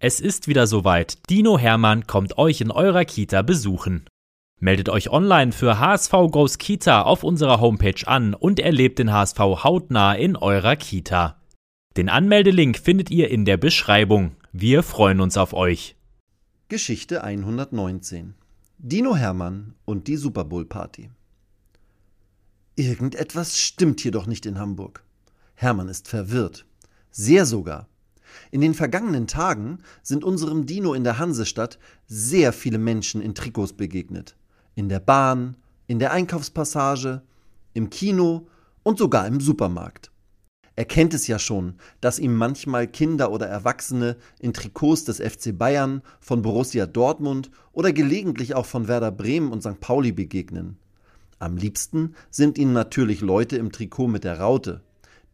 Es ist wieder soweit. Dino Hermann kommt euch in eurer Kita besuchen. Meldet euch online für HSV Goes Kita auf unserer Homepage an und erlebt den HSV hautnah in eurer Kita. Den Anmeldelink findet ihr in der Beschreibung. Wir freuen uns auf euch. Geschichte 119 Dino Hermann und die Super Bowl Party. Irgendetwas stimmt hier doch nicht in Hamburg. Hermann ist verwirrt. Sehr sogar. In den vergangenen Tagen sind unserem Dino in der Hansestadt sehr viele Menschen in Trikots begegnet. In der Bahn, in der Einkaufspassage, im Kino und sogar im Supermarkt. Er kennt es ja schon, dass ihm manchmal Kinder oder Erwachsene in Trikots des FC Bayern, von Borussia Dortmund oder gelegentlich auch von Werder Bremen und St. Pauli begegnen. Am liebsten sind ihnen natürlich Leute im Trikot mit der Raute,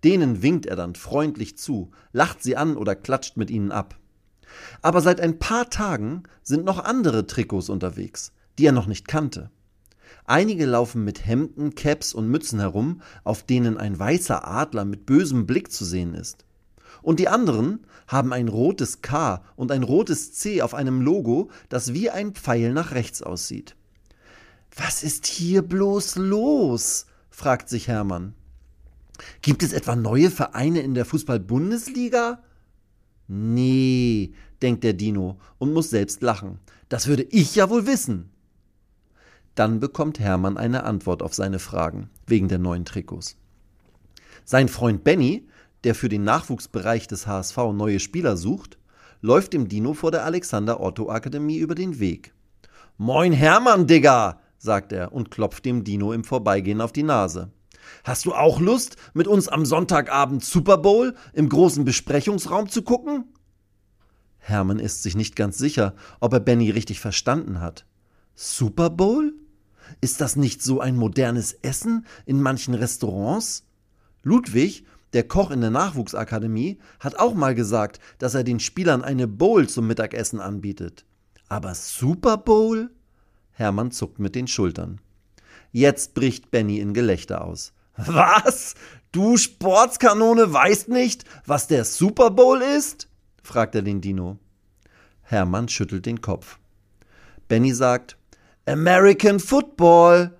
Denen winkt er dann freundlich zu, lacht sie an oder klatscht mit ihnen ab. Aber seit ein paar Tagen sind noch andere Trikots unterwegs, die er noch nicht kannte. Einige laufen mit Hemden, Caps und Mützen herum, auf denen ein weißer Adler mit bösem Blick zu sehen ist. Und die anderen haben ein rotes K und ein rotes C auf einem Logo, das wie ein Pfeil nach rechts aussieht. Was ist hier bloß los? fragt sich Hermann. Gibt es etwa neue Vereine in der Fußball-Bundesliga? Nee, denkt der Dino und muss selbst lachen. Das würde ich ja wohl wissen. Dann bekommt Hermann eine Antwort auf seine Fragen wegen der neuen Trikots. Sein Freund Benny, der für den Nachwuchsbereich des HSV neue Spieler sucht, läuft dem Dino vor der Alexander Otto Akademie über den Weg. Moin Hermann, Digga, sagt er und klopft dem Dino im Vorbeigehen auf die Nase. Hast du auch Lust, mit uns am Sonntagabend Super Bowl im großen Besprechungsraum zu gucken? Hermann ist sich nicht ganz sicher, ob er Benny richtig verstanden hat. Super Bowl? Ist das nicht so ein modernes Essen in manchen Restaurants? Ludwig, der Koch in der Nachwuchsakademie, hat auch mal gesagt, dass er den Spielern eine Bowl zum Mittagessen anbietet. Aber Super Bowl? Hermann zuckt mit den Schultern. Jetzt bricht Benny in Gelächter aus. Was? Du Sportskanone weißt nicht, was der Super Bowl ist? fragt er den Dino. Hermann schüttelt den Kopf. Benny sagt, American Football.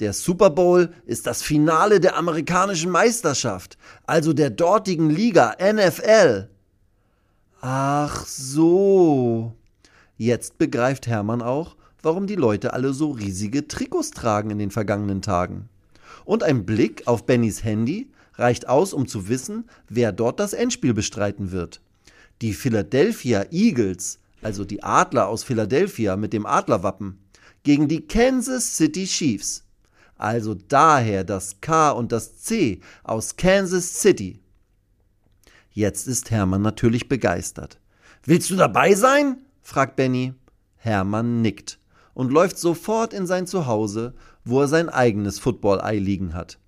Der Super Bowl ist das Finale der amerikanischen Meisterschaft, also der dortigen Liga NFL. Ach so. Jetzt begreift Hermann auch, warum die Leute alle so riesige Trikots tragen in den vergangenen Tagen. Und ein Blick auf Bennys Handy reicht aus, um zu wissen, wer dort das Endspiel bestreiten wird. Die Philadelphia Eagles, also die Adler aus Philadelphia mit dem Adlerwappen, gegen die Kansas City Chiefs. Also daher das K und das C aus Kansas City. Jetzt ist Hermann natürlich begeistert. Willst du dabei sein? fragt Benny. Hermann nickt und läuft sofort in sein Zuhause, wo er sein eigenes Football-Ei liegen hat.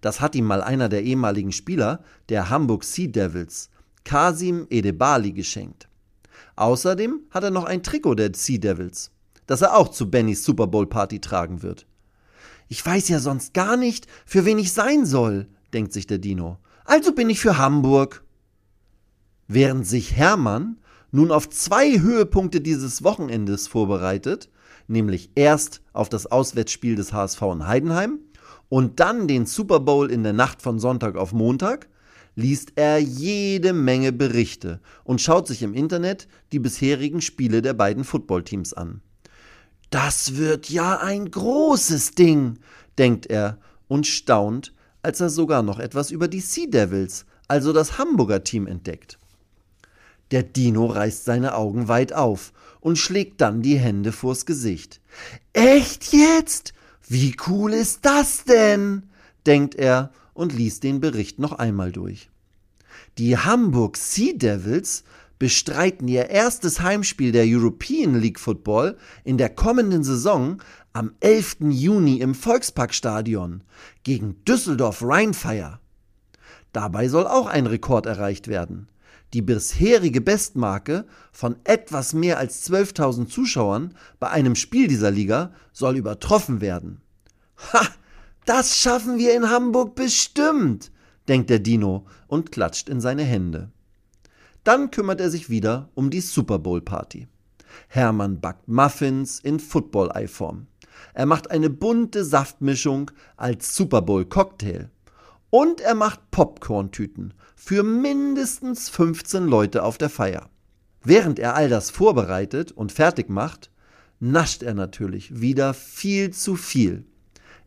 Das hat ihm mal einer der ehemaligen Spieler der Hamburg Sea Devils, Kasim Edebali, geschenkt. Außerdem hat er noch ein Trikot der Sea Devils, das er auch zu Bennys Super Bowl Party tragen wird. Ich weiß ja sonst gar nicht, für wen ich sein soll, denkt sich der Dino. Also bin ich für Hamburg. Während sich Hermann nun auf zwei Höhepunkte dieses Wochenendes vorbereitet, nämlich erst auf das Auswärtsspiel des HSV in Heidenheim und dann den Super Bowl in der Nacht von Sonntag auf Montag, liest er jede Menge Berichte und schaut sich im Internet die bisherigen Spiele der beiden Footballteams an. Das wird ja ein großes Ding, denkt er und staunt, als er sogar noch etwas über die Sea Devils, also das Hamburger Team, entdeckt. Der Dino reißt seine Augen weit auf und schlägt dann die Hände vors Gesicht. Echt jetzt? Wie cool ist das denn? denkt er und liest den Bericht noch einmal durch. Die Hamburg Sea Devils bestreiten ihr erstes Heimspiel der European League Football in der kommenden Saison am 11. Juni im Volksparkstadion gegen Düsseldorf Rheinfire. Dabei soll auch ein Rekord erreicht werden. Die bisherige Bestmarke von etwas mehr als 12.000 Zuschauern bei einem Spiel dieser Liga soll übertroffen werden. Ha! Das schaffen wir in Hamburg bestimmt, denkt der Dino und klatscht in seine Hände. Dann kümmert er sich wieder um die Super Bowl Party. Hermann backt Muffins in Football-Eiform. Er macht eine bunte Saftmischung als Super Bowl Cocktail. Und er macht Popcorn-Tüten für mindestens 15 Leute auf der Feier. Während er all das vorbereitet und fertig macht, nascht er natürlich wieder viel zu viel.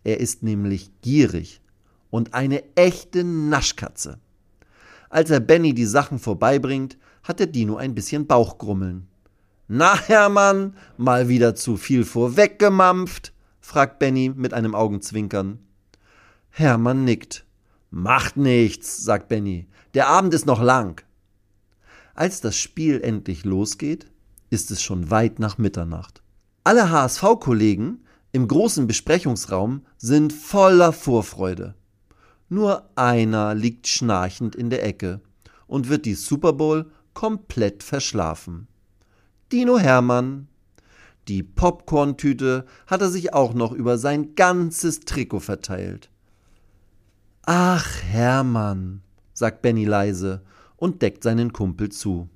Er ist nämlich gierig und eine echte Naschkatze. Als er Benny die Sachen vorbeibringt, hat der Dino ein bisschen Bauchgrummeln. Na, Hermann, mal wieder zu viel vorweggemampft? fragt Benny mit einem Augenzwinkern. Hermann nickt. Macht nichts, sagt Benny. Der Abend ist noch lang. Als das Spiel endlich losgeht, ist es schon weit nach Mitternacht. Alle HSV-Kollegen im großen Besprechungsraum sind voller Vorfreude. Nur einer liegt schnarchend in der Ecke und wird die Super Bowl komplett verschlafen. Dino Hermann. Die Popcorn-Tüte hat er sich auch noch über sein ganzes Trikot verteilt. Ach, Hermann, sagt Benny leise und deckt seinen Kumpel zu.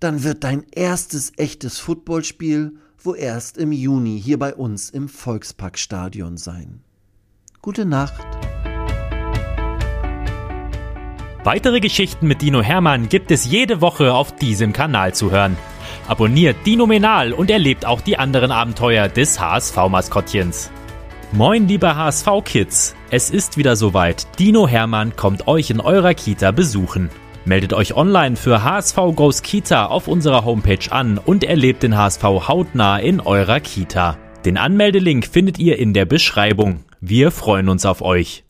Dann wird dein erstes echtes Footballspiel wo erst im Juni hier bei uns im Volksparkstadion sein. Gute Nacht. Weitere Geschichten mit Dino Hermann gibt es jede Woche auf diesem Kanal zu hören. Abonniert Dino Menal und erlebt auch die anderen Abenteuer des HSV-Maskottchens. Moin, liebe HSV-Kids! Es ist wieder soweit. Dino Hermann kommt euch in eurer Kita besuchen. Meldet euch online für HSV Goes Kita auf unserer Homepage an und erlebt den HSV hautnah in eurer Kita. Den Anmeldelink findet ihr in der Beschreibung. Wir freuen uns auf euch.